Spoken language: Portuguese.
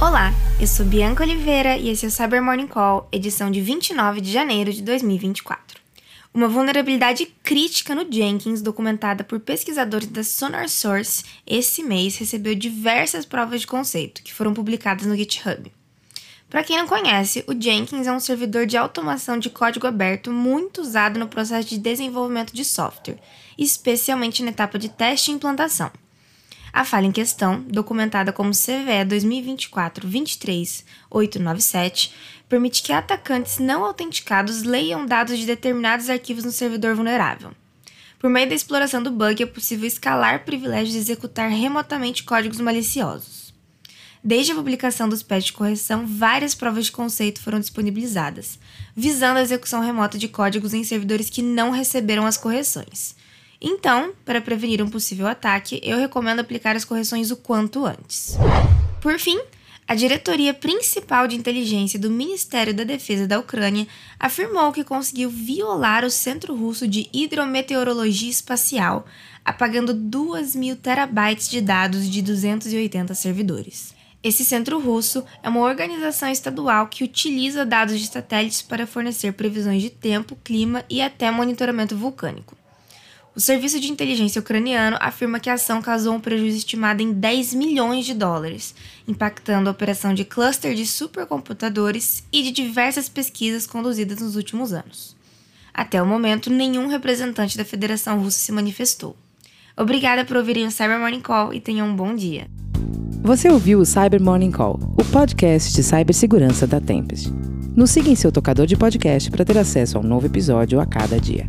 Olá, eu sou Bianca Oliveira e esse é o Cyber Morning Call, edição de 29 de janeiro de 2024. Uma vulnerabilidade crítica no Jenkins, documentada por pesquisadores da Sonar Source, esse mês recebeu diversas provas de conceito, que foram publicadas no GitHub. Para quem não conhece, o Jenkins é um servidor de automação de código aberto muito usado no processo de desenvolvimento de software, especialmente na etapa de teste e implantação. A falha em questão, documentada como CVE 2024-23897, permite que atacantes não autenticados leiam dados de determinados arquivos no servidor vulnerável. Por meio da exploração do bug, é possível escalar privilégios e executar remotamente códigos maliciosos. Desde a publicação dos patches de correção, várias provas de conceito foram disponibilizadas, visando a execução remota de códigos em servidores que não receberam as correções. Então, para prevenir um possível ataque, eu recomendo aplicar as correções o quanto antes. Por fim, a diretoria principal de inteligência do Ministério da Defesa da Ucrânia afirmou que conseguiu violar o Centro Russo de Hidrometeorologia Espacial, apagando 2 mil terabytes de dados de 280 servidores. Esse centro russo é uma organização estadual que utiliza dados de satélites para fornecer previsões de tempo, clima e até monitoramento vulcânico. O serviço de inteligência ucraniano afirma que a ação causou um prejuízo estimado em 10 milhões de dólares, impactando a operação de cluster de supercomputadores e de diversas pesquisas conduzidas nos últimos anos. Até o momento, nenhum representante da Federação Russa se manifestou. Obrigada por ouvirem o Cyber Morning Call e tenham um bom dia. Você ouviu o Cyber Morning Call, o podcast de cibersegurança da Tempest. Nos siga em seu tocador de podcast para ter acesso a um novo episódio a cada dia.